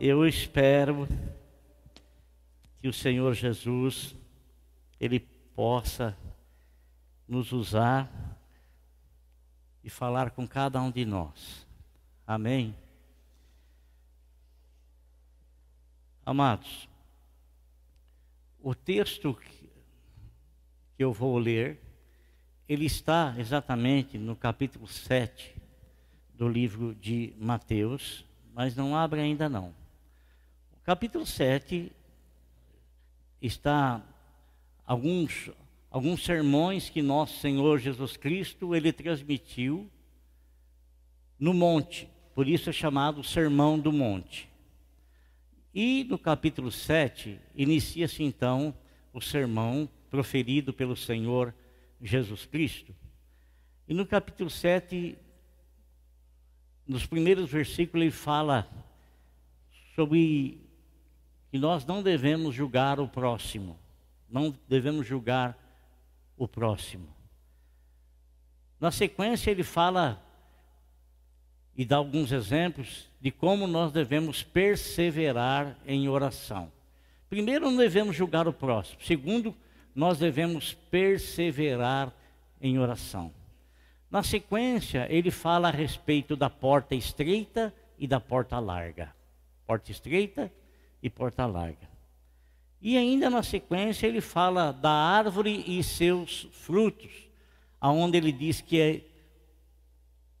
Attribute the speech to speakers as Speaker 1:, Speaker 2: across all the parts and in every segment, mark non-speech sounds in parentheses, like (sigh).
Speaker 1: eu espero que o Senhor Jesus ele possa nos usar e falar com cada um de nós. Amém. Amados, o texto que eu vou ler, ele está exatamente no capítulo 7 do livro de Mateus, mas não abre ainda não. Capítulo 7 está alguns alguns sermões que nosso Senhor Jesus Cristo ele transmitiu no monte, por isso é chamado Sermão do Monte. E no capítulo 7, inicia-se então o sermão proferido pelo Senhor Jesus Cristo. E no capítulo 7, nos primeiros versículos, ele fala sobre que nós não devemos julgar o próximo, não devemos julgar o próximo. Na sequência, ele fala e dá alguns exemplos de como nós devemos perseverar em oração. Primeiro, não devemos julgar o próximo. Segundo, nós devemos perseverar em oração. Na sequência, ele fala a respeito da porta estreita e da porta larga. Porta estreita e porta larga. E ainda na sequência, ele fala da árvore e seus frutos, aonde ele diz que é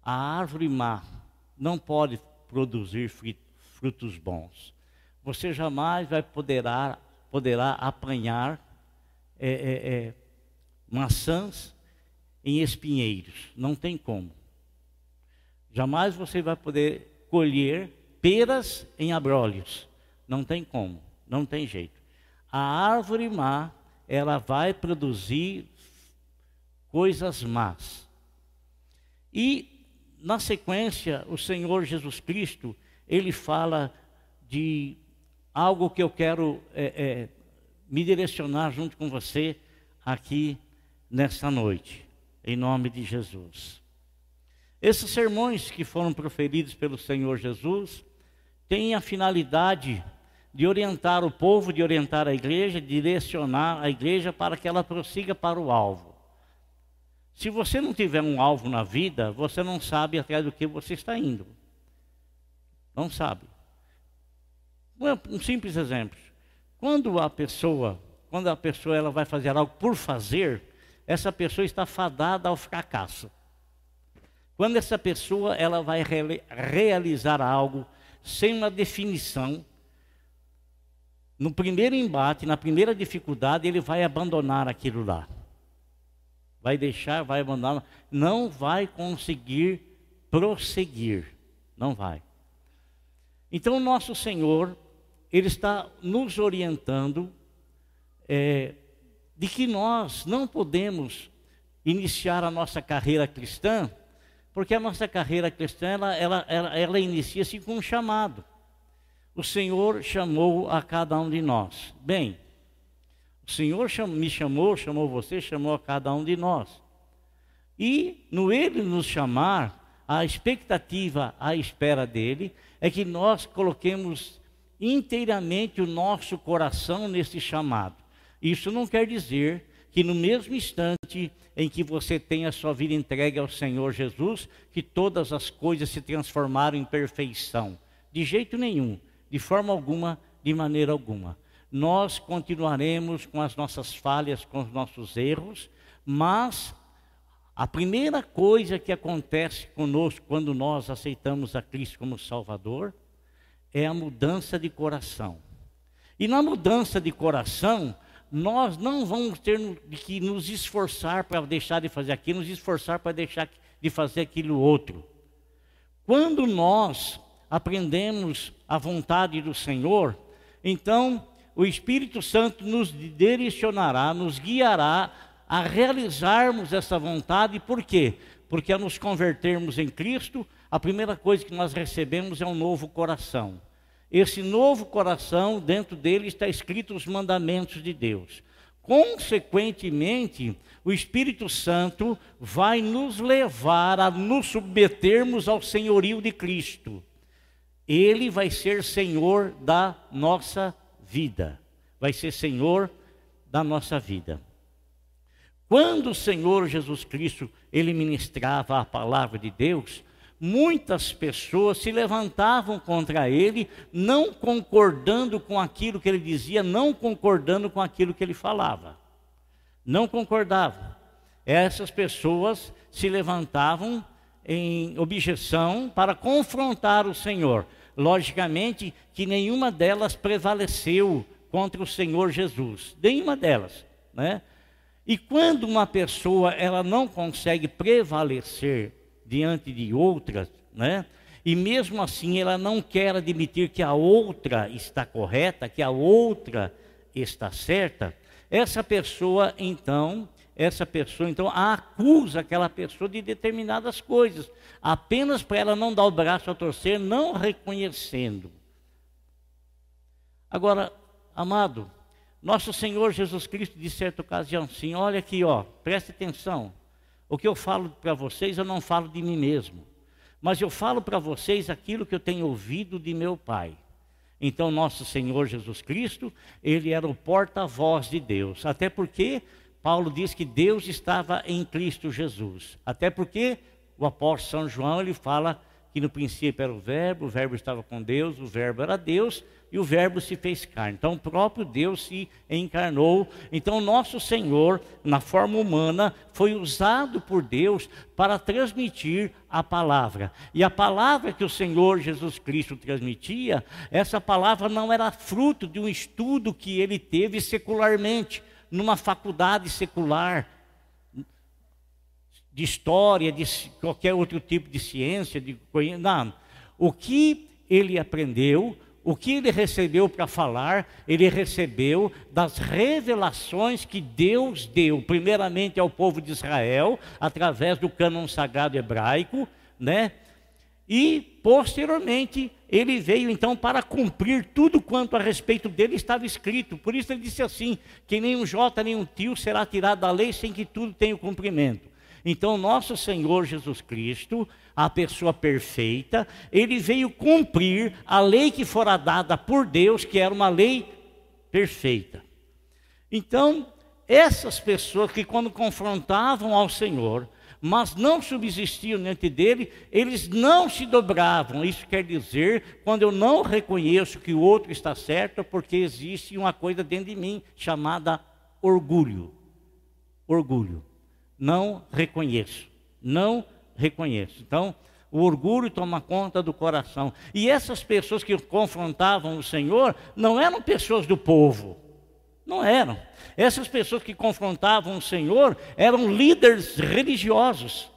Speaker 1: a árvore má não pode produzir frutos bons. Você jamais vai poderá, poderá apanhar é, é, é, maçãs em espinheiros. Não tem como. Jamais você vai poder colher peras em abrolhos. Não tem como. Não tem jeito. A árvore má, ela vai produzir coisas más. E na sequência, o Senhor Jesus Cristo, ele fala de algo que eu quero é, é, me direcionar junto com você aqui nesta noite, em nome de Jesus. Esses sermões que foram proferidos pelo Senhor Jesus têm a finalidade de orientar o povo, de orientar a igreja, direcionar a igreja para que ela prossiga para o alvo. Se você não tiver um alvo na vida, você não sabe atrás do que você está indo. Não sabe. Um simples exemplo. Quando a pessoa, quando a pessoa ela vai fazer algo por fazer, essa pessoa está fadada ao fracasso. Quando essa pessoa ela vai realizar algo sem uma definição, no primeiro embate, na primeira dificuldade, ele vai abandonar aquilo lá vai deixar, vai abandonar, não vai conseguir prosseguir, não vai. Então, nosso Senhor, Ele está nos orientando é, de que nós não podemos iniciar a nossa carreira cristã, porque a nossa carreira cristã, ela, ela, ela, ela inicia-se com um chamado. O Senhor chamou a cada um de nós. Bem, o Senhor me chamou, chamou você, chamou a cada um de nós. E no Ele nos chamar, a expectativa à espera dele é que nós coloquemos inteiramente o nosso coração nesse chamado. Isso não quer dizer que no mesmo instante em que você tem a sua vida entregue ao Senhor Jesus, que todas as coisas se transformaram em perfeição. De jeito nenhum, de forma alguma, de maneira alguma nós continuaremos com as nossas falhas, com os nossos erros, mas a primeira coisa que acontece conosco quando nós aceitamos a Cristo como Salvador é a mudança de coração. E na mudança de coração, nós não vamos ter que nos esforçar para deixar de fazer aquilo, nos esforçar para deixar de fazer aquilo outro. Quando nós aprendemos a vontade do Senhor, então o Espírito Santo nos direcionará, nos guiará a realizarmos essa vontade, por quê? Porque ao nos convertermos em Cristo, a primeira coisa que nós recebemos é um novo coração. Esse novo coração, dentro dele está escrito os mandamentos de Deus. Consequentemente, o Espírito Santo vai nos levar a nos submetermos ao senhorio de Cristo. Ele vai ser Senhor da nossa vida. Vai ser Senhor da nossa vida. Quando o Senhor Jesus Cristo ele ministrava a palavra de Deus, muitas pessoas se levantavam contra ele, não concordando com aquilo que ele dizia, não concordando com aquilo que ele falava. Não concordavam. Essas pessoas se levantavam em objeção para confrontar o Senhor. Logicamente que nenhuma delas prevaleceu contra o Senhor Jesus, nenhuma delas, né? E quando uma pessoa ela não consegue prevalecer diante de outras, né? E mesmo assim ela não quer admitir que a outra está correta, que a outra está certa, essa pessoa então, essa pessoa então acusa aquela pessoa de determinadas coisas, apenas para ela não dar o braço a torcer, não reconhecendo. Agora, amado, nosso Senhor Jesus Cristo disse certa ocasião assim: olha aqui, ó, preste atenção. O que eu falo para vocês, eu não falo de mim mesmo, mas eu falo para vocês aquilo que eu tenho ouvido de meu Pai. Então, nosso Senhor Jesus Cristo, ele era o porta-voz de Deus, até porque Paulo diz que Deus estava em Cristo Jesus, até porque o apóstolo São João ele fala que no princípio era o Verbo, o Verbo estava com Deus, o Verbo era Deus e o Verbo se fez carne. Então, o próprio Deus se encarnou. Então, nosso Senhor, na forma humana, foi usado por Deus para transmitir a palavra. E a palavra que o Senhor Jesus Cristo transmitia, essa palavra não era fruto de um estudo que ele teve secularmente, numa faculdade secular, de história, de qualquer outro tipo de ciência, de não. O que ele aprendeu o que ele recebeu para falar, ele recebeu das revelações que Deus deu, primeiramente ao povo de Israel, através do cânon sagrado hebraico, né? E posteriormente ele veio então para cumprir tudo quanto a respeito dele estava escrito. Por isso ele disse assim: que nem um jota nem um tio será tirado da lei sem que tudo tenha o cumprimento. Então, nosso Senhor Jesus Cristo, a pessoa perfeita, ele veio cumprir a lei que fora dada por Deus, que era uma lei perfeita. Então, essas pessoas que quando confrontavam ao Senhor, mas não subsistiam diante dele, eles não se dobravam. Isso quer dizer, quando eu não reconheço que o outro está certo, porque existe uma coisa dentro de mim chamada orgulho. Orgulho não reconheço. Não reconheço. Então, o orgulho toma conta do coração. E essas pessoas que confrontavam o Senhor não eram pessoas do povo. Não eram. Essas pessoas que confrontavam o Senhor eram líderes religiosos.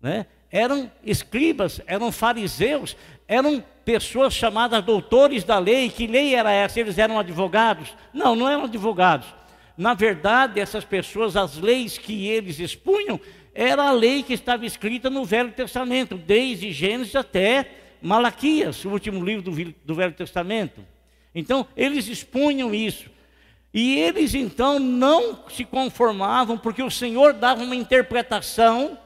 Speaker 1: Né? Eram escribas, eram fariseus, eram pessoas chamadas doutores da lei. Que lei era essa? Eles eram advogados? Não, não eram advogados. Na verdade, essas pessoas, as leis que eles expunham, era a lei que estava escrita no Velho Testamento, desde Gênesis até Malaquias, o último livro do, do Velho Testamento. Então, eles expunham isso. E eles então não se conformavam, porque o Senhor dava uma interpretação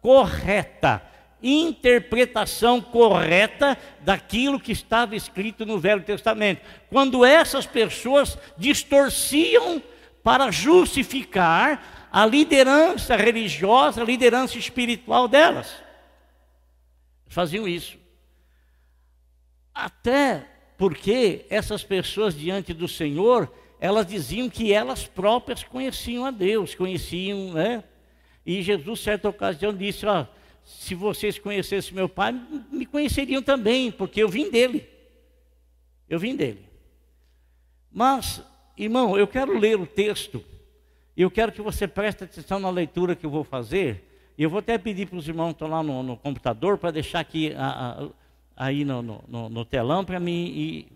Speaker 1: correta interpretação correta daquilo que estava escrito no Velho Testamento. Quando essas pessoas distorciam para justificar a liderança religiosa, a liderança espiritual delas. Faziam isso. Até porque essas pessoas diante do Senhor, elas diziam que elas próprias conheciam a Deus, conheciam, né? E Jesus, certa ocasião, disse: Ó, se vocês conhecessem meu Pai, me conheceriam também, porque eu vim dele. Eu vim dele. Mas Irmão, eu quero ler o texto, e eu quero que você preste atenção na leitura que eu vou fazer. E eu vou até pedir para os irmãos que estão lá no, no computador para deixar aqui a, a, aí no, no, no telão para mim ir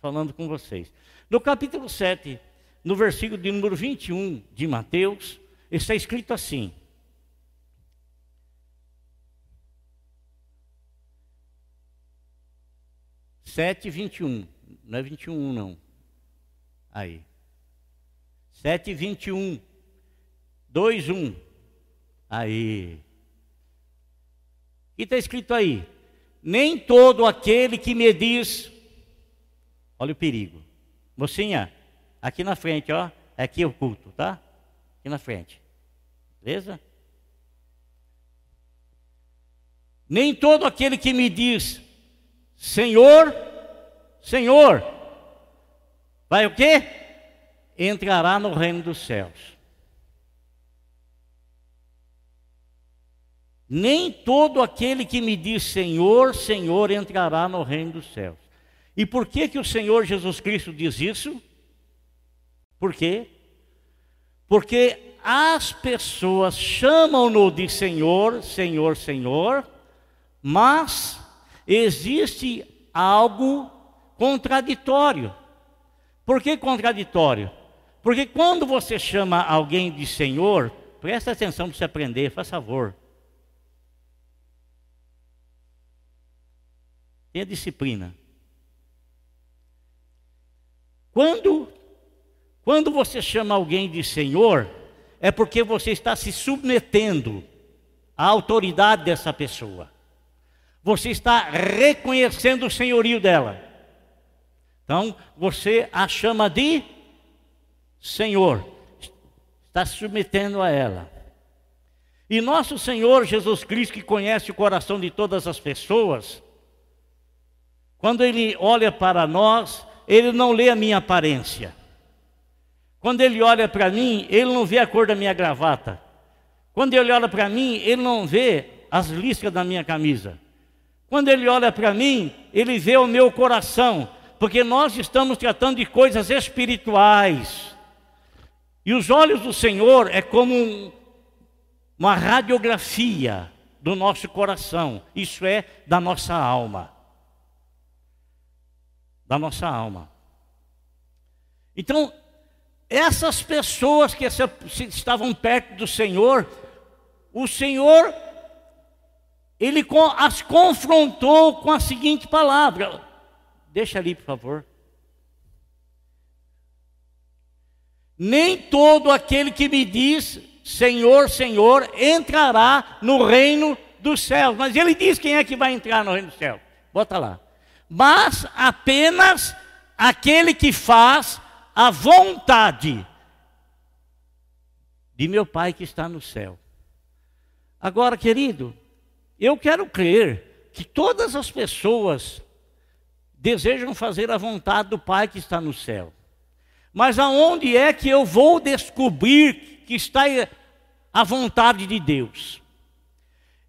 Speaker 1: falando com vocês. No capítulo 7, no versículo de número 21 de Mateus, está escrito assim: Sete, vinte e um. Não é vinte e um, não. Aí. 7, 21. 2, 1. Aí. O que está escrito aí? nem todo aquele que me diz, olha o perigo, mocinha, aqui na frente, ó, aqui é o culto, tá? Aqui na frente, beleza? Nem todo aquele que me diz, Senhor, Senhor, vai o quê? Entrará no reino dos céus. Nem todo aquele que me diz Senhor, Senhor entrará no reino dos céus. E por que que o Senhor Jesus Cristo diz isso? Por quê? Porque as pessoas chamam-no de Senhor, Senhor, Senhor, mas existe algo contraditório. Por que contraditório? Porque quando você chama alguém de Senhor, presta atenção para você aprender, faz favor. Tenha disciplina. Quando, quando você chama alguém de Senhor, é porque você está se submetendo à autoridade dessa pessoa. Você está reconhecendo o senhorio dela. Então, você a chama de Senhor. Está se submetendo a ela. E nosso Senhor Jesus Cristo, que conhece o coração de todas as pessoas, quando ele olha para nós, ele não lê a minha aparência. Quando ele olha para mim, ele não vê a cor da minha gravata. Quando ele olha para mim, ele não vê as listras da minha camisa. Quando ele olha para mim, ele vê o meu coração, porque nós estamos tratando de coisas espirituais. E os olhos do Senhor é como um, uma radiografia do nosso coração, isso é, da nossa alma da nossa alma. Então, essas pessoas que estavam perto do Senhor, o Senhor, ele as confrontou com a seguinte palavra. Deixa ali, por favor. Nem todo aquele que me diz Senhor, Senhor, entrará no reino dos céus. Mas ele diz quem é que vai entrar no reino dos céus. Bota lá mas apenas aquele que faz a vontade de meu Pai que está no céu. Agora, querido, eu quero crer que todas as pessoas desejam fazer a vontade do Pai que está no céu. Mas aonde é que eu vou descobrir que está a vontade de Deus?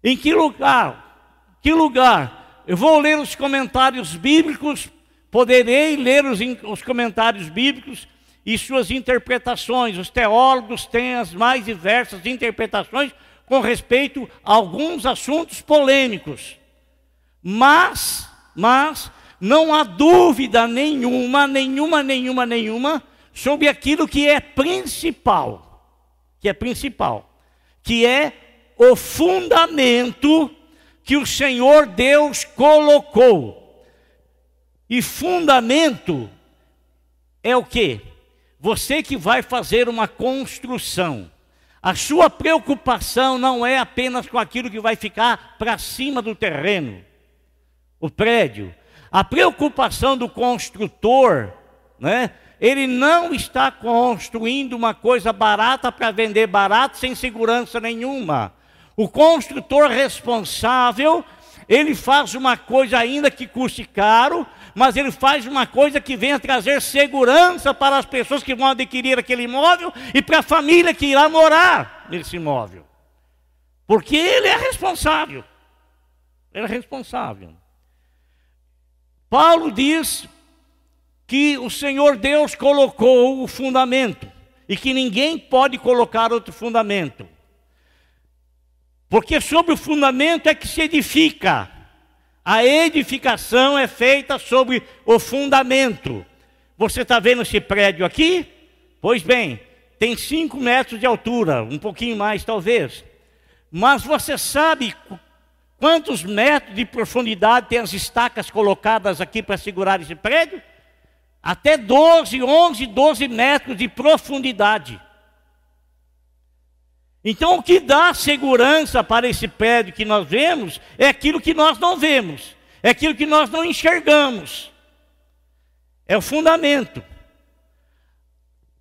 Speaker 1: Em que lugar? Que lugar eu vou ler os comentários bíblicos, poderei ler os, os comentários bíblicos e suas interpretações. Os teólogos têm as mais diversas interpretações com respeito a alguns assuntos polêmicos. Mas, mas, não há dúvida nenhuma, nenhuma, nenhuma, nenhuma, sobre aquilo que é principal, que é principal, que é o fundamento que o Senhor Deus colocou. E fundamento é o que? Você que vai fazer uma construção. A sua preocupação não é apenas com aquilo que vai ficar para cima do terreno, o prédio. A preocupação do construtor, né? Ele não está construindo uma coisa barata para vender barato sem segurança nenhuma. O construtor responsável, ele faz uma coisa ainda que custe caro, mas ele faz uma coisa que venha trazer segurança para as pessoas que vão adquirir aquele imóvel e para a família que irá morar nesse imóvel. Porque ele é responsável. Ele é responsável. Paulo diz que o Senhor Deus colocou o fundamento e que ninguém pode colocar outro fundamento. Porque sobre o fundamento é que se edifica. A edificação é feita sobre o fundamento. Você está vendo esse prédio aqui? Pois bem, tem 5 metros de altura, um pouquinho mais talvez. Mas você sabe quantos metros de profundidade tem as estacas colocadas aqui para segurar esse prédio? Até 12, 11, 12 metros de profundidade. Então, o que dá segurança para esse prédio que nós vemos é aquilo que nós não vemos. é aquilo que nós não enxergamos. É o fundamento.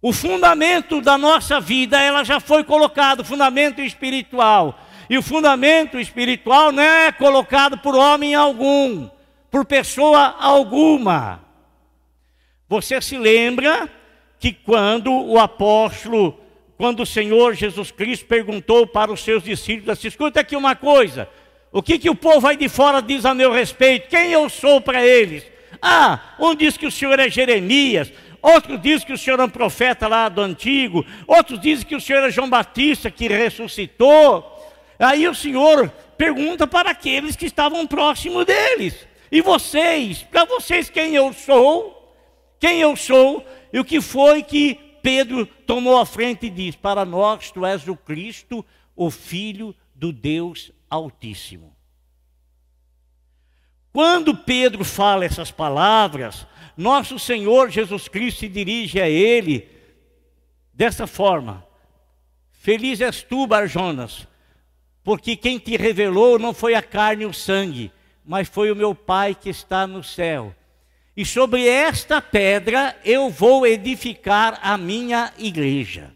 Speaker 1: O fundamento da nossa vida, ela já foi colocado, o fundamento espiritual. E o fundamento espiritual não é colocado por homem algum, por pessoa alguma. Você se lembra que quando o apóstolo, quando o Senhor Jesus Cristo perguntou para os seus discípulos, assim, escuta aqui uma coisa, o que, que o povo aí de fora diz a meu respeito? Quem eu sou para eles? Ah, um diz que o Senhor é Jeremias, outro diz que o Senhor é um profeta lá do antigo, outros dizem que o Senhor é João Batista que ressuscitou. Aí o Senhor pergunta para aqueles que estavam próximos deles: E vocês? Para vocês quem eu sou? Quem eu sou? E o que foi que Pedro tomou a frente e disse: Para nós tu és o Cristo, o Filho do Deus Altíssimo. Quando Pedro fala essas palavras, nosso Senhor Jesus Cristo se dirige a ele dessa forma: Feliz és tu, Barjonas, porque quem te revelou não foi a carne e o sangue, mas foi o meu Pai que está no céu. E sobre esta pedra eu vou edificar a minha igreja.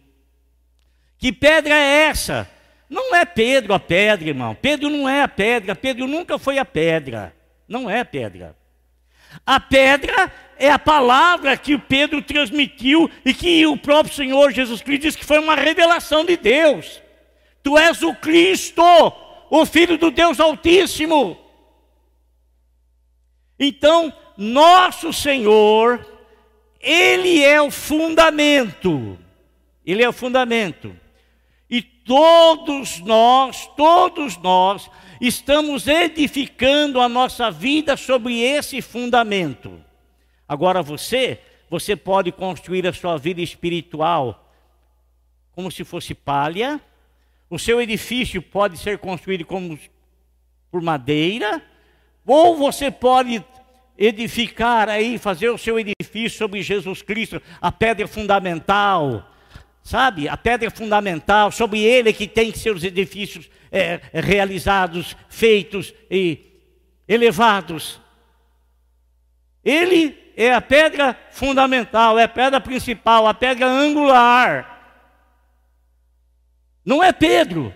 Speaker 1: Que pedra é essa? Não é Pedro a pedra, irmão. Pedro não é a pedra. Pedro nunca foi a pedra. Não é a pedra. A pedra é a palavra que Pedro transmitiu e que o próprio Senhor Jesus Cristo disse que foi uma revelação de Deus. Tu és o Cristo, o Filho do Deus Altíssimo. Então, nosso Senhor, Ele é o fundamento. Ele é o fundamento. E todos nós, todos nós, estamos edificando a nossa vida sobre esse fundamento. Agora você, você pode construir a sua vida espiritual como se fosse palha. O seu edifício pode ser construído como por madeira, ou você pode edificar aí, fazer o seu edifício sobre Jesus Cristo, a pedra fundamental, sabe? A pedra fundamental, sobre ele que tem os edifícios é, realizados, feitos e elevados. Ele é a pedra fundamental, é a pedra principal, a pedra angular. Não é Pedro,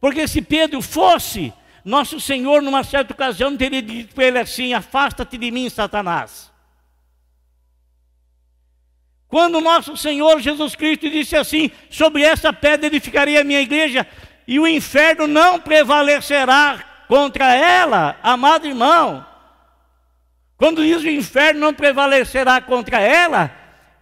Speaker 1: porque se Pedro fosse, nosso Senhor, numa certa ocasião, teria dito para ele assim: Afasta-te de mim, Satanás. Quando nosso Senhor Jesus Cristo disse assim: Sobre essa pedra edificaria a minha igreja, e o inferno não prevalecerá contra ela, amado irmão. Quando diz o inferno não prevalecerá contra ela,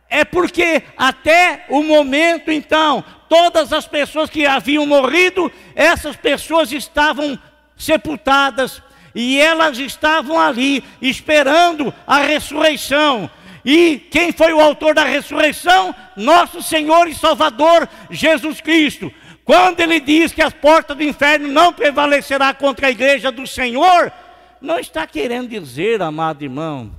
Speaker 1: é porque até o momento então, todas as pessoas que haviam morrido, essas pessoas estavam sepultadas, e elas estavam ali esperando a ressurreição. E quem foi o autor da ressurreição? Nosso Senhor e Salvador Jesus Cristo. Quando ele diz que as portas do inferno não prevalecerá contra a igreja do Senhor, não está querendo dizer, amado irmão,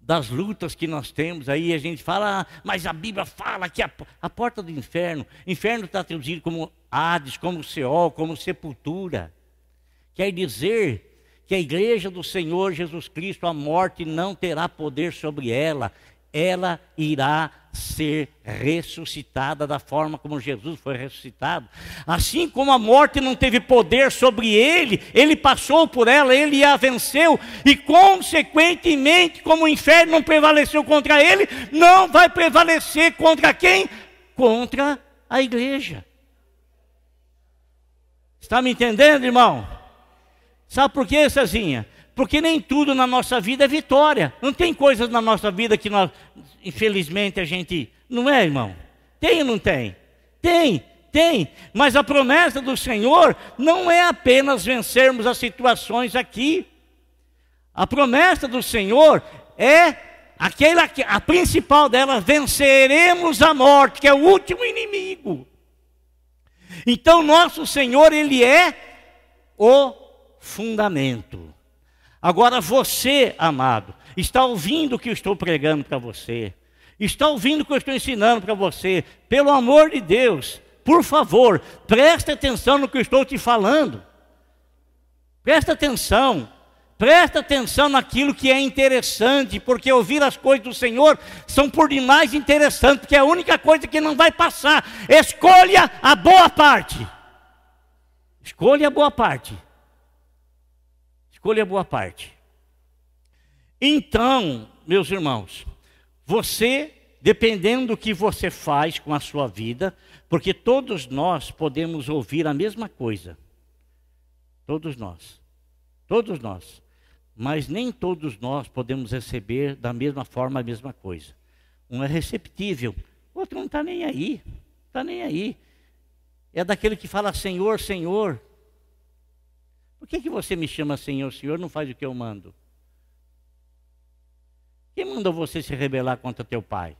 Speaker 1: das lutas que nós temos aí, a gente fala, ah, mas a Bíblia fala que a, a porta do inferno, inferno está traduzido como Hades, como Seol, como sepultura. Quer dizer que a igreja do Senhor Jesus Cristo, a morte não terá poder sobre ela, ela irá ser ressuscitada da forma como Jesus foi ressuscitado. Assim como a morte não teve poder sobre ele, ele passou por ela, ele a venceu, e consequentemente, como o inferno não prevaleceu contra ele, não vai prevalecer contra quem? Contra a igreja. Está me entendendo, irmão? Sabe por quê, Cezinha? Porque nem tudo na nossa vida é vitória. Não tem coisas na nossa vida que nós, infelizmente, a gente. Não é, irmão? Tem ou não tem? Tem, tem. Mas a promessa do Senhor não é apenas vencermos as situações aqui. A promessa do Senhor é aquela a principal dela, venceremos a morte, que é o último inimigo. Então nosso Senhor, ele é o fundamento. Agora você, amado, está ouvindo o que eu estou pregando para você, está ouvindo o que eu estou ensinando para você, pelo amor de Deus, por favor, preste atenção no que eu estou te falando. Preste atenção. Presta atenção naquilo que é interessante, porque ouvir as coisas do Senhor são por demais interessantes, porque é a única coisa que não vai passar. Escolha a boa parte. Escolha a boa parte. Escolha boa parte. Então, meus irmãos, você, dependendo do que você faz com a sua vida, porque todos nós podemos ouvir a mesma coisa. Todos nós. Todos nós mas nem todos nós podemos receber da mesma forma a mesma coisa. Um é receptível, outro não está nem aí, está nem aí. É daquele que fala Senhor, Senhor. Por que, que você me chama Senhor, Senhor, não faz o que eu mando? Quem mandou você se rebelar contra teu pai?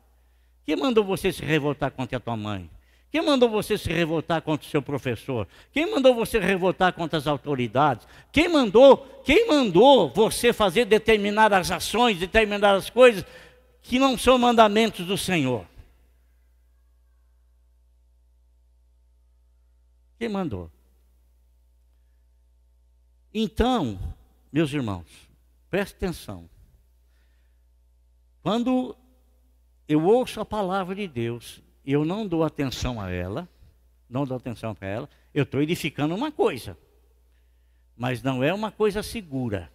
Speaker 1: Quem mandou você se revoltar contra a tua mãe? Quem mandou você se revoltar contra o seu professor? Quem mandou você revoltar contra as autoridades? Quem mandou, quem mandou você fazer determinadas ações, determinadas coisas que não são mandamentos do Senhor? Quem mandou? Então, meus irmãos, preste atenção. Quando eu ouço a palavra de Deus eu não dou atenção a ela, não dou atenção para ela, eu estou edificando uma coisa, mas não é uma coisa segura.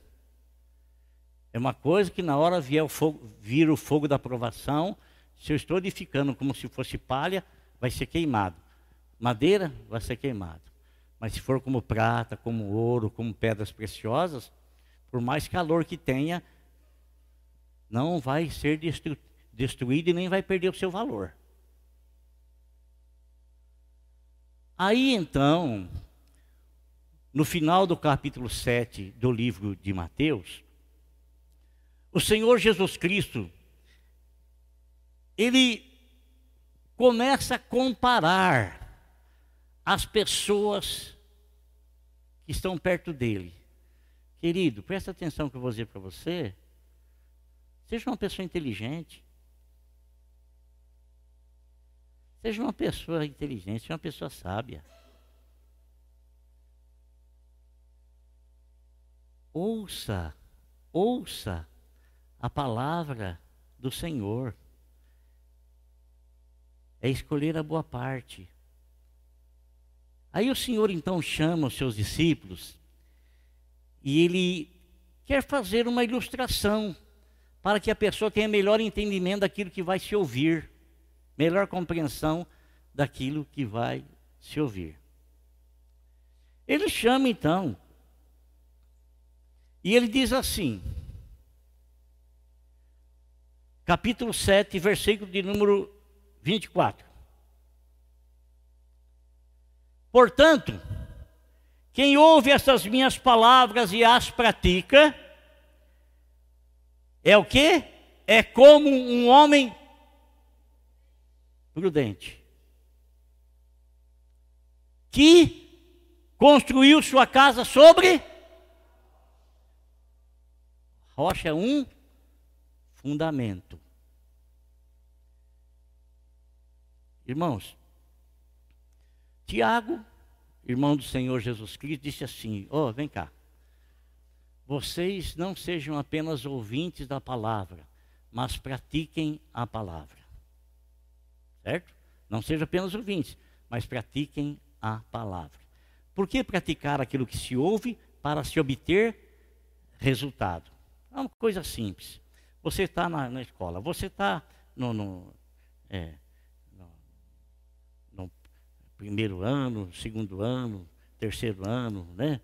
Speaker 1: É uma coisa que na hora vier o fogo, vir o fogo da aprovação, se eu estou edificando como se fosse palha, vai ser queimado. Madeira vai ser queimado. Mas se for como prata, como ouro, como pedras preciosas, por mais calor que tenha, não vai ser destru destruído e nem vai perder o seu valor. Aí então, no final do capítulo 7 do livro de Mateus, o Senhor Jesus Cristo, ele começa a comparar as pessoas que estão perto dele. Querido, presta atenção que eu vou dizer para você. Seja uma pessoa inteligente. Seja uma pessoa inteligente, seja uma pessoa sábia. Ouça, ouça a palavra do Senhor. É escolher a boa parte. Aí o Senhor então chama os seus discípulos e ele quer fazer uma ilustração para que a pessoa tenha melhor entendimento daquilo que vai se ouvir melhor compreensão daquilo que vai se ouvir. Ele chama então, e ele diz assim, capítulo 7, versículo de número 24. Portanto, quem ouve essas minhas palavras e as pratica, é o que? É como um homem prudente, que construiu sua casa sobre rocha um fundamento. Irmãos, Tiago, irmão do Senhor Jesus Cristo, disse assim: Ó, oh, vem cá. Vocês não sejam apenas ouvintes da palavra, mas pratiquem a palavra certo? Não sejam apenas ouvintes, mas pratiquem a palavra. Por que praticar aquilo que se ouve para se obter resultado? É uma coisa simples. Você está na, na, escola, você está no, no, é, primeiro ano, segundo ano, terceiro ano, né?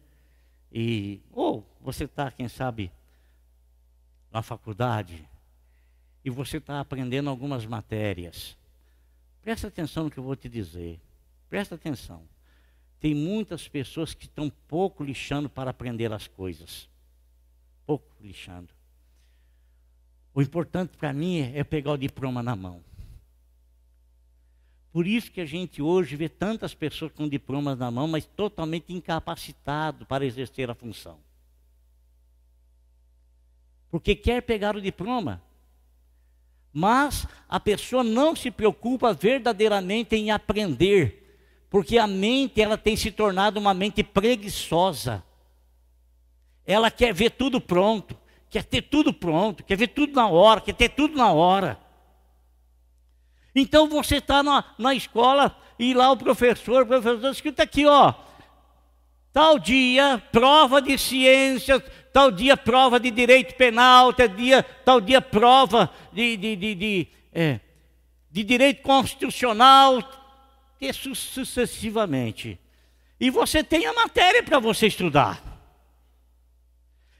Speaker 1: E, ou você está, quem sabe, na faculdade e você está aprendendo algumas matérias. Presta atenção no que eu vou te dizer. Presta atenção. Tem muitas pessoas que estão pouco lixando para aprender as coisas. Pouco lixando. O importante para mim é pegar o diploma na mão. Por isso que a gente hoje vê tantas pessoas com diplomas na mão, mas totalmente incapacitado para exercer a função. Porque quer pegar o diploma, mas a pessoa não se preocupa verdadeiramente em aprender, porque a mente ela tem se tornado uma mente preguiçosa. ela quer ver tudo pronto, quer ter tudo pronto, quer ver tudo na hora, quer ter tudo na hora. Então você está na, na escola e lá o professor, o professor escrito aqui, ó, tal dia, prova de ciências, tal dia, prova de direito penal, tal dia, tal dia prova de, de, de, de, é, de direito constitucional, e sucessivamente. E você tem a matéria para você estudar.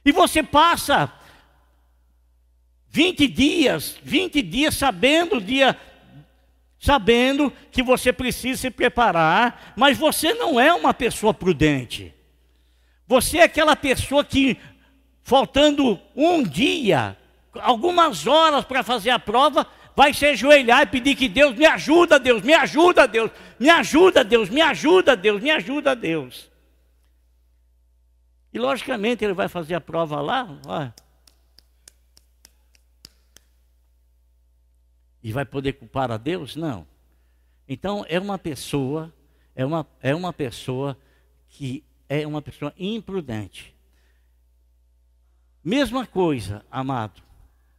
Speaker 1: E você passa 20 dias, 20 dias sabendo dia sabendo que você precisa se preparar, mas você não é uma pessoa prudente. Você é aquela pessoa que faltando um dia, algumas horas para fazer a prova, vai se ajoelhar e pedir que Deus me ajuda, Deus, me ajuda, Deus, me ajuda, Deus, me ajuda, Deus, me ajuda, Deus. E logicamente ele vai fazer a prova lá, e vai poder culpar a Deus? Não. Então é uma pessoa, é uma, é uma pessoa que é uma pessoa imprudente. Mesma coisa, amado.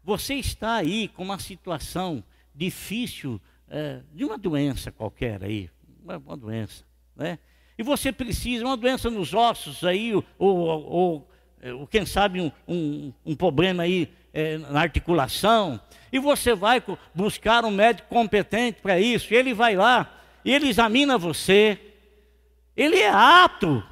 Speaker 1: Você está aí com uma situação difícil é, de uma doença qualquer aí, uma, uma doença, né? E você precisa, uma doença nos ossos aí, ou, ou, ou, ou quem sabe um, um, um problema aí é, na articulação, e você vai buscar um médico competente para isso, ele vai lá, e ele examina você, ele é apto,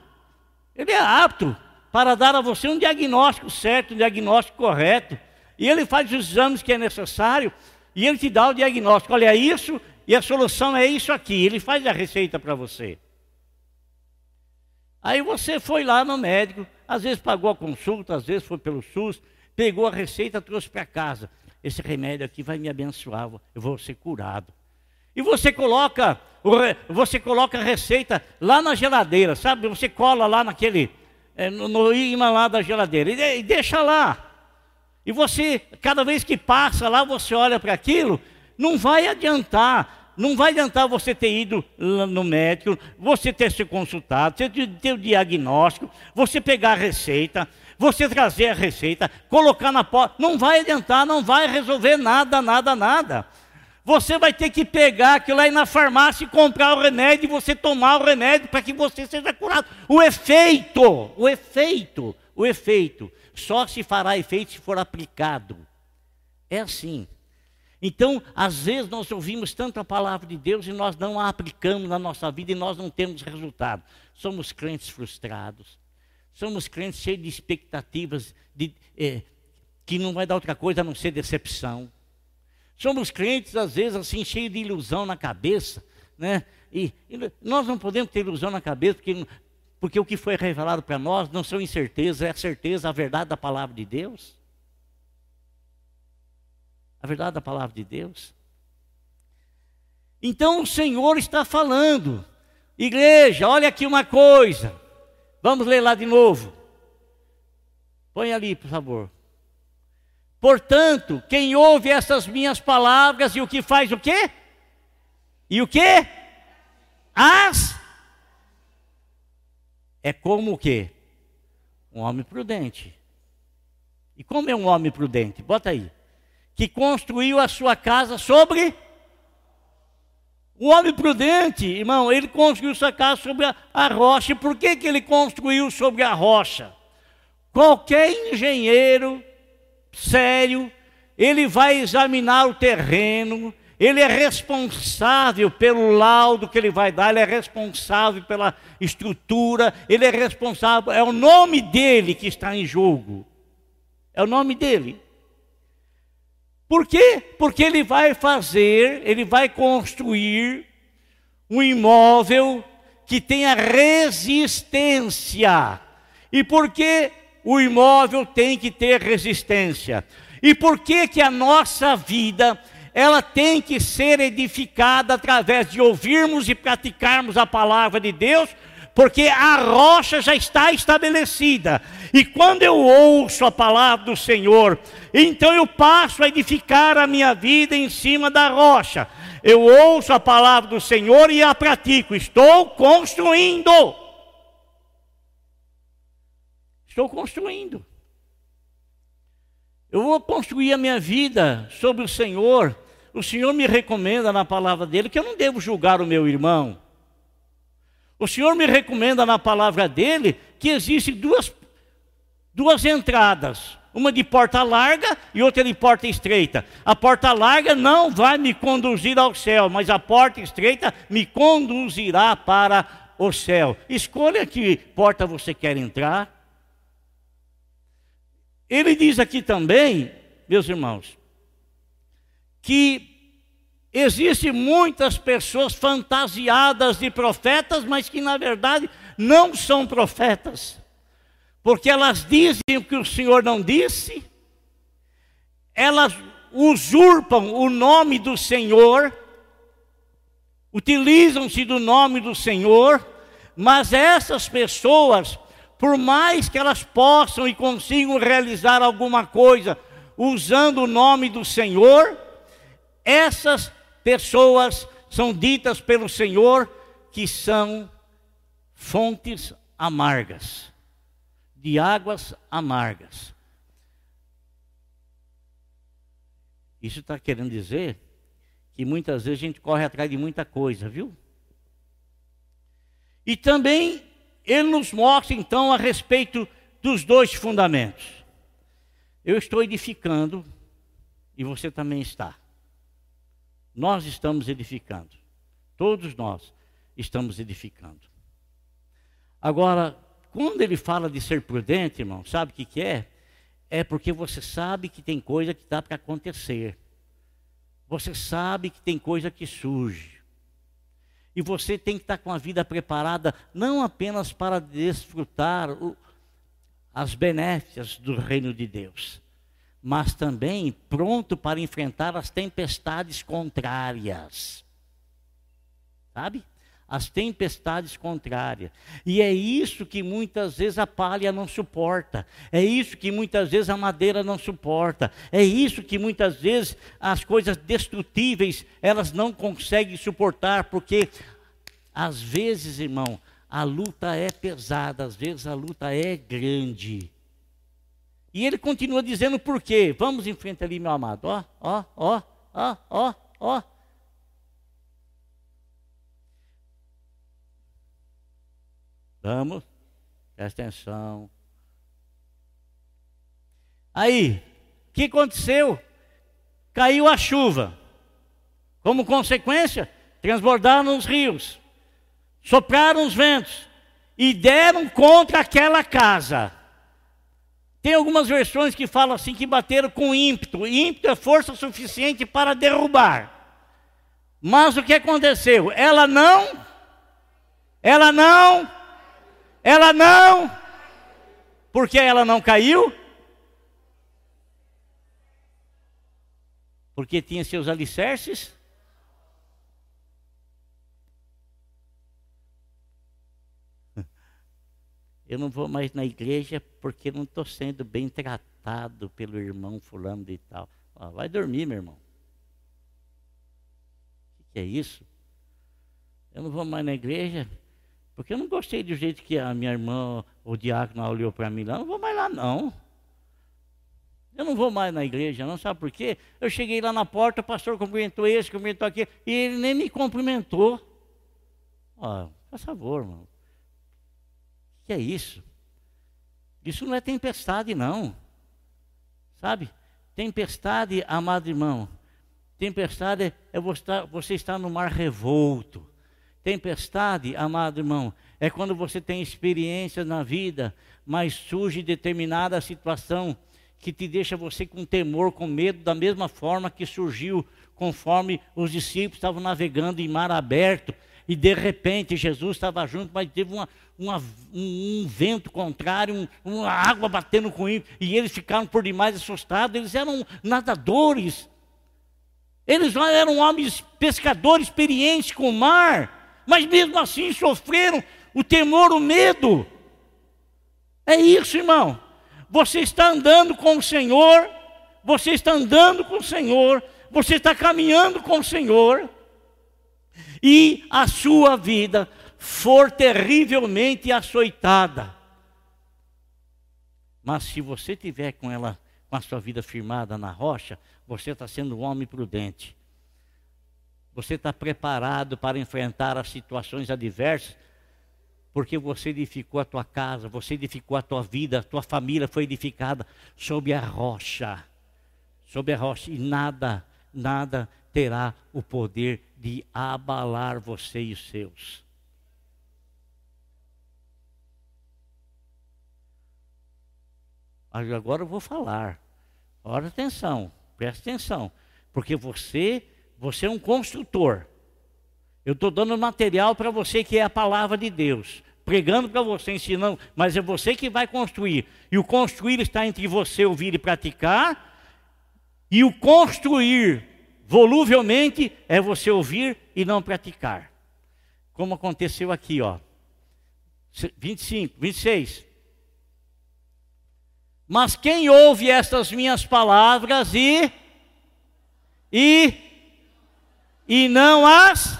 Speaker 1: ele é apto para dar a você um diagnóstico certo, um diagnóstico correto, e ele faz os exames que é necessário, e ele te dá o diagnóstico, olha é isso, e a solução é isso aqui, ele faz a receita para você. Aí você foi lá no médico, às vezes pagou a consulta, às vezes foi pelo SUS, pegou a receita, trouxe para casa. Esse remédio aqui vai me abençoar, eu vou ser curado. E você coloca, você coloca a receita lá na geladeira, sabe? Você cola lá naquele, é, no, imã lá da geladeira e deixa lá. E você, cada vez que passa lá, você olha para aquilo, não vai adiantar. Não vai adiantar você ter ido no médico, você ter se consultado, você ter o diagnóstico, você pegar a receita, você trazer a receita, colocar na porta, não vai adiantar, não vai resolver nada, nada, nada. Você vai ter que pegar aquilo aí na farmácia e comprar o remédio e você tomar o remédio para que você seja curado. O efeito, o efeito, o efeito, só se fará efeito se for aplicado. É assim. Então, às vezes nós ouvimos tanto a palavra de Deus e nós não a aplicamos na nossa vida e nós não temos resultado. Somos crentes frustrados, Somos crentes cheios de expectativas de, é, que não vai dar outra coisa a não ser decepção. Somos crentes, às vezes, assim, cheios de ilusão na cabeça, né? E, e nós não podemos ter ilusão na cabeça, porque, porque o que foi revelado para nós não são incertezas, é a certeza, a verdade da palavra de Deus. A verdade da palavra de Deus. Então o Senhor está falando, igreja, olha aqui uma coisa. Vamos ler lá de novo. Põe ali, por favor. Portanto, quem ouve essas minhas palavras e o que faz o quê? E o quê? As é como o quê? Um homem prudente. E como é um homem prudente? Bota aí. Que construiu a sua casa sobre o homem prudente, irmão, ele construiu sua casa sobre a, rocha. E por que, que ele construiu sobre a rocha? Qualquer engenheiro sério, ele vai examinar o terreno, ele é responsável pelo laudo que ele vai dar, ele é responsável pela estrutura, ele é responsável, é o nome dele que está em jogo. É o nome dele. Por quê? Porque ele vai fazer, ele vai construir um imóvel que tenha resistência. E por que o imóvel tem que ter resistência? E por que que a nossa vida ela tem que ser edificada através de ouvirmos e praticarmos a palavra de Deus, porque a rocha já está estabelecida. E quando eu ouço a palavra do Senhor, então eu passo a edificar a minha vida em cima da rocha. Eu ouço a palavra do Senhor e a pratico. Estou construindo. Estou construindo. Eu vou construir a minha vida sobre o Senhor. O Senhor me recomenda na palavra dele que eu não devo julgar o meu irmão. O Senhor me recomenda na palavra dele que existem duas, duas entradas, uma de porta larga e outra de porta estreita. A porta larga não vai me conduzir ao céu, mas a porta estreita me conduzirá para o céu. Escolha que porta você quer entrar. Ele diz aqui também, meus irmãos, que Existem muitas pessoas fantasiadas de profetas, mas que na verdade não são profetas, porque elas dizem o que o Senhor não disse, elas usurpam o nome do Senhor, utilizam-se do nome do Senhor, mas essas pessoas, por mais que elas possam e consigam realizar alguma coisa usando o nome do Senhor, essas pessoas são ditas pelo Senhor que são fontes amargas, de águas amargas. Isso está querendo dizer que muitas vezes a gente corre atrás de muita coisa, viu? E também ele nos mostra então a respeito dos dois fundamentos. Eu estou edificando e você também está. Nós estamos edificando. Todos nós estamos edificando. Agora, quando ele fala de ser prudente, irmão, sabe o que, que é? É porque você sabe que tem coisa que está para acontecer. Você sabe que tem coisa que surge. E você tem que estar tá com a vida preparada, não apenas para desfrutar o, as benéficias do reino de Deus, mas também pronto para enfrentar as tempestades contrárias. Sabe? As tempestades contrárias. E é isso que muitas vezes a palha não suporta. É isso que muitas vezes a madeira não suporta. É isso que muitas vezes as coisas destrutíveis elas não conseguem suportar, porque às vezes, irmão, a luta é pesada, às vezes a luta é grande. E ele continua dizendo por quê. Vamos em frente ali, meu amado. Ó, ó, ó, ó, ó, ó. Vamos, presta atenção. Aí, o que aconteceu? Caiu a chuva. Como consequência, transbordaram os rios, sopraram os ventos e deram contra aquela casa. Tem algumas versões que falam assim que bateram com ímpeto. Ímpeto é força suficiente para derrubar. Mas o que aconteceu? Ela não, ela não, ela não. Por que ela não caiu? Porque tinha seus alicerces eu não vou mais na igreja porque não estou sendo bem tratado pelo irmão fulano e tal. Vai dormir, meu irmão. O que é isso? Eu não vou mais na igreja porque eu não gostei do jeito que a minha irmã, o diácono, olhou para mim lá. Eu não vou mais lá, não. Eu não vou mais na igreja, não. Sabe por quê? Eu cheguei lá na porta, o pastor cumprimentou esse, cumprimentou aquele, e ele nem me cumprimentou. Ó, por favor, irmão que é isso? Isso não é tempestade, não. Sabe? Tempestade, amado irmão. Tempestade é você estar no mar revolto. Tempestade, amado irmão, é quando você tem experiência na vida, mas surge determinada situação que te deixa você com temor, com medo, da mesma forma que surgiu conforme os discípulos estavam navegando em mar aberto e de repente Jesus estava junto, mas teve uma, uma, um, um, vento contrário, um, uma água batendo com ele, e eles ficaram por demais assustados. Eles eram nadadores, eles eram homens pescadores experientes com o mar, mas mesmo assim sofreram o temor, o medo. É isso, irmão. Você está andando com o Senhor, você está andando com o Senhor, você está caminhando com o Senhor e a sua vida for terrivelmente açoitada. Mas se você tiver com ela, com a sua vida firmada na rocha, você está sendo um homem prudente. Você está preparado para enfrentar as situações adversas, porque você edificou a tua casa, você edificou a tua vida, a tua família foi edificada sob a rocha. Sob a rocha. E nada, nada terá o poder de abalar você e os seus. Agora eu vou falar. Ora atenção, preste atenção, porque você você é um construtor. Eu estou dando material para você que é a palavra de Deus. Pregando para você, ensinando, mas é você que vai construir. E o construir está entre você ouvir e praticar. E o construir voluvelmente é você ouvir e não praticar. Como aconteceu aqui, ó. 25, 26. Mas quem ouve estas minhas palavras e e e não as.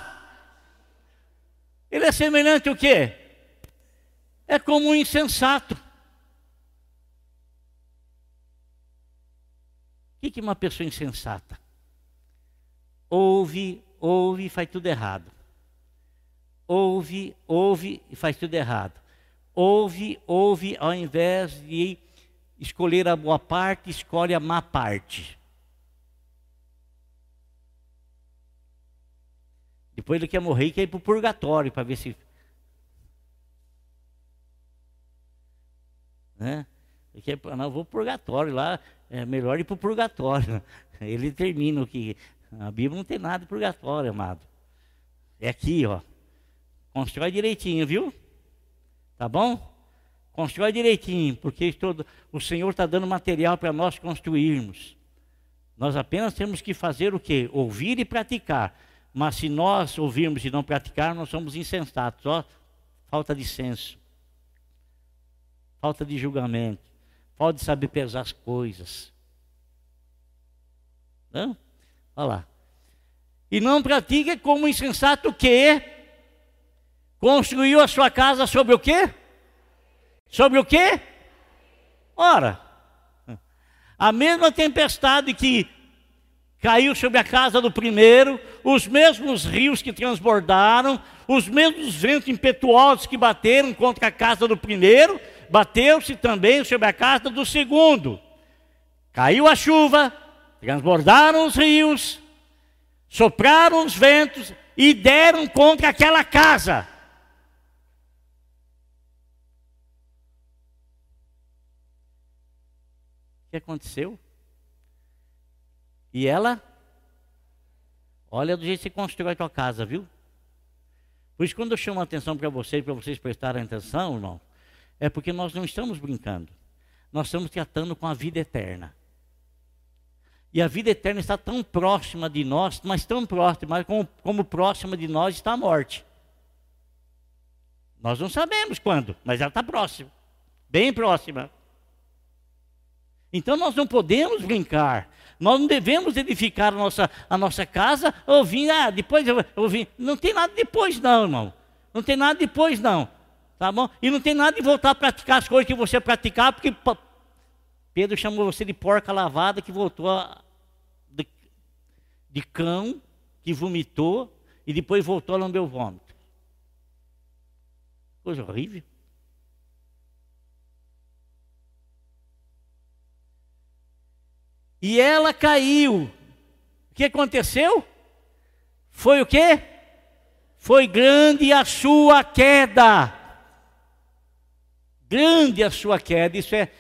Speaker 1: Ele é semelhante o quê? É como um insensato. O que, que uma pessoa insensata? Ouve, ouve e faz tudo errado. Ouve, ouve e faz tudo errado. Ouve, ouve, ao invés de escolher a boa parte, escolhe a má parte. Depois ele quer morrer e quer ir para o purgatório para ver se. Né? Ele quer, não, vou para o purgatório lá, é melhor ir para o purgatório. (laughs) Ele termina o que. A Bíblia não tem nada de purgatório, amado. É aqui, ó. Constrói direitinho, viu? Tá bom? Constrói direitinho, porque todo, o Senhor está dando material para nós construirmos. Nós apenas temos que fazer o quê? Ouvir e praticar. Mas se nós ouvirmos e não praticarmos, nós somos insensatos. Ó, falta de senso, falta de julgamento, falta de saber pesar as coisas. Não? Olha lá. E não pratica como insensato que construiu a sua casa sobre o quê? Sobre o quê? Ora, a mesma tempestade que caiu sobre a casa do primeiro, os mesmos rios que transbordaram, os mesmos ventos impetuosos que bateram contra a casa do primeiro, bateu-se também sobre a casa do segundo. Caiu a chuva, transbordaram os rios, sopraram os ventos e deram contra aquela casa. Que aconteceu? E ela, olha do jeito que você constrói a tua casa, viu? Por isso, quando eu chamo a atenção para vocês, para vocês prestarem atenção, irmão, é porque nós não estamos brincando. Nós estamos tratando com a vida eterna. E a vida eterna está tão próxima de nós, mas tão próxima, como, como próxima de nós está a morte. Nós não sabemos quando, mas ela está próxima, bem próxima. Então nós não podemos brincar. Nós não devemos edificar a nossa, a nossa casa ouvindo, ah, depois eu ouvi. Não tem nada depois, não, irmão. Não tem nada depois, não. Tá bom? E não tem nada de voltar a praticar as coisas que você praticava, porque Pedro chamou você de porca lavada que voltou a, de, de cão que vomitou e depois voltou a lamber o vômito. Coisa horrível. E ela caiu. O que aconteceu? Foi o quê? Foi grande a sua queda. Grande a sua queda. Isso é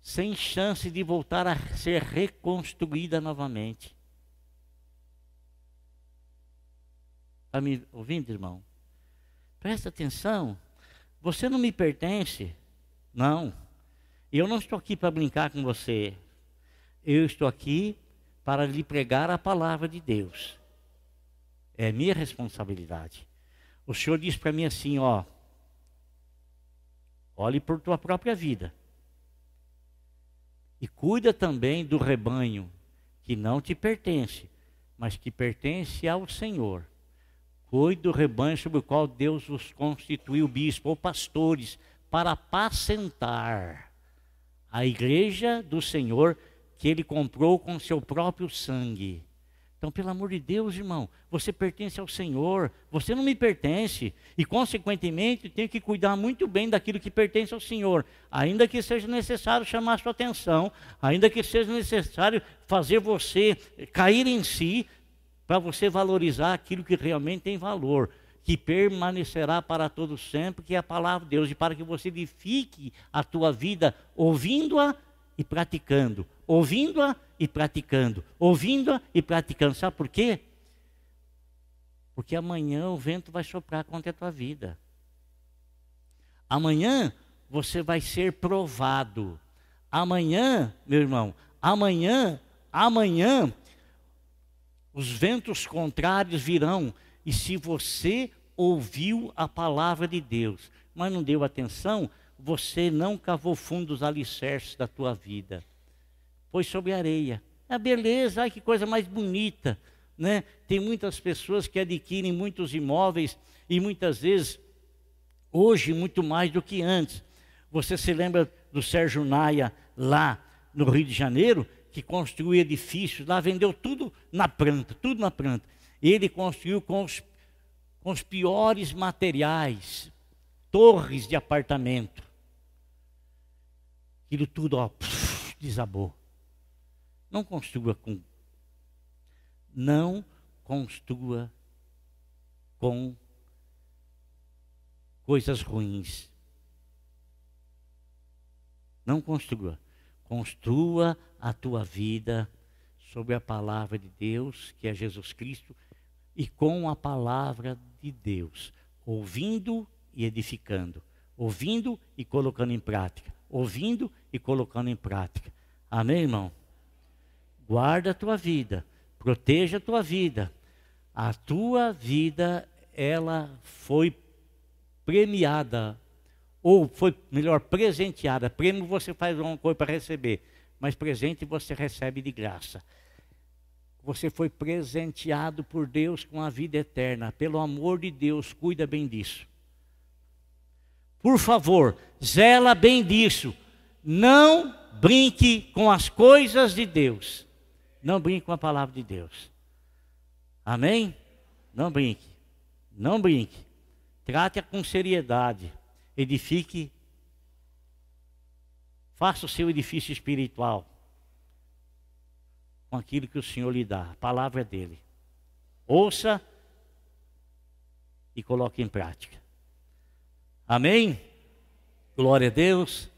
Speaker 1: sem chance de voltar a ser reconstruída novamente. Está me ouvindo, irmão? Presta atenção. Você não me pertence. Não. Eu não estou aqui para brincar com você. Eu estou aqui para lhe pregar a palavra de Deus. É minha responsabilidade. O Senhor diz para mim assim, ó, olhe por tua própria vida. E cuida também do rebanho que não te pertence, mas que pertence ao Senhor. Cuide do rebanho sobre o qual Deus os constituiu bispo ou pastores para apacentar. A igreja do Senhor que ele comprou com seu próprio sangue. Então, pelo amor de Deus, irmão, você pertence ao Senhor, você não me pertence, e consequentemente tenho que cuidar muito bem daquilo que pertence ao Senhor, ainda que seja necessário chamar sua atenção, ainda que seja necessário fazer você cair em si, para você valorizar aquilo que realmente tem valor, que permanecerá para todo sempre, que é a palavra de Deus, e para que você edifique a tua vida ouvindo-a e praticando, ouvindo-a e praticando, ouvindo-a e praticando. Sabe por quê? Porque amanhã o vento vai soprar contra a tua vida. Amanhã você vai ser provado. Amanhã, meu irmão, amanhã, amanhã, os ventos contrários virão. E se você ouviu a palavra de Deus, mas não deu atenção, você não cavou fundo os alicerces da tua vida. Foi sobre areia. A beleza, ai que coisa mais bonita. Né? Tem muitas pessoas que adquirem muitos imóveis e muitas vezes, hoje, muito mais do que antes. Você se lembra do Sérgio Naia lá no Rio de Janeiro, que construiu edifícios, lá vendeu tudo na planta, tudo na planta. Ele construiu com os, com os piores materiais, torres de apartamento. Aquilo tudo, ó, desabou. Não construa com. Não construa com coisas ruins. Não construa. Construa a tua vida sobre a palavra de Deus, que é Jesus Cristo, e com a palavra de Deus, ouvindo e edificando, ouvindo e colocando em prática ouvindo e colocando em prática. Amém, irmão? Guarda a tua vida, proteja a tua vida. A tua vida, ela foi premiada, ou foi, melhor, presenteada. Prêmio você faz uma coisa para receber, mas presente você recebe de graça. Você foi presenteado por Deus com a vida eterna. Pelo amor de Deus, cuida bem disso. Por favor, zela bem disso. Não brinque com as coisas de Deus. Não brinque com a palavra de Deus. Amém? Não brinque. Não brinque. Trate-a com seriedade. Edifique. Faça o seu edifício espiritual com aquilo que o Senhor lhe dá. A palavra é dele. Ouça e coloque em prática. Amém? Glória a Deus.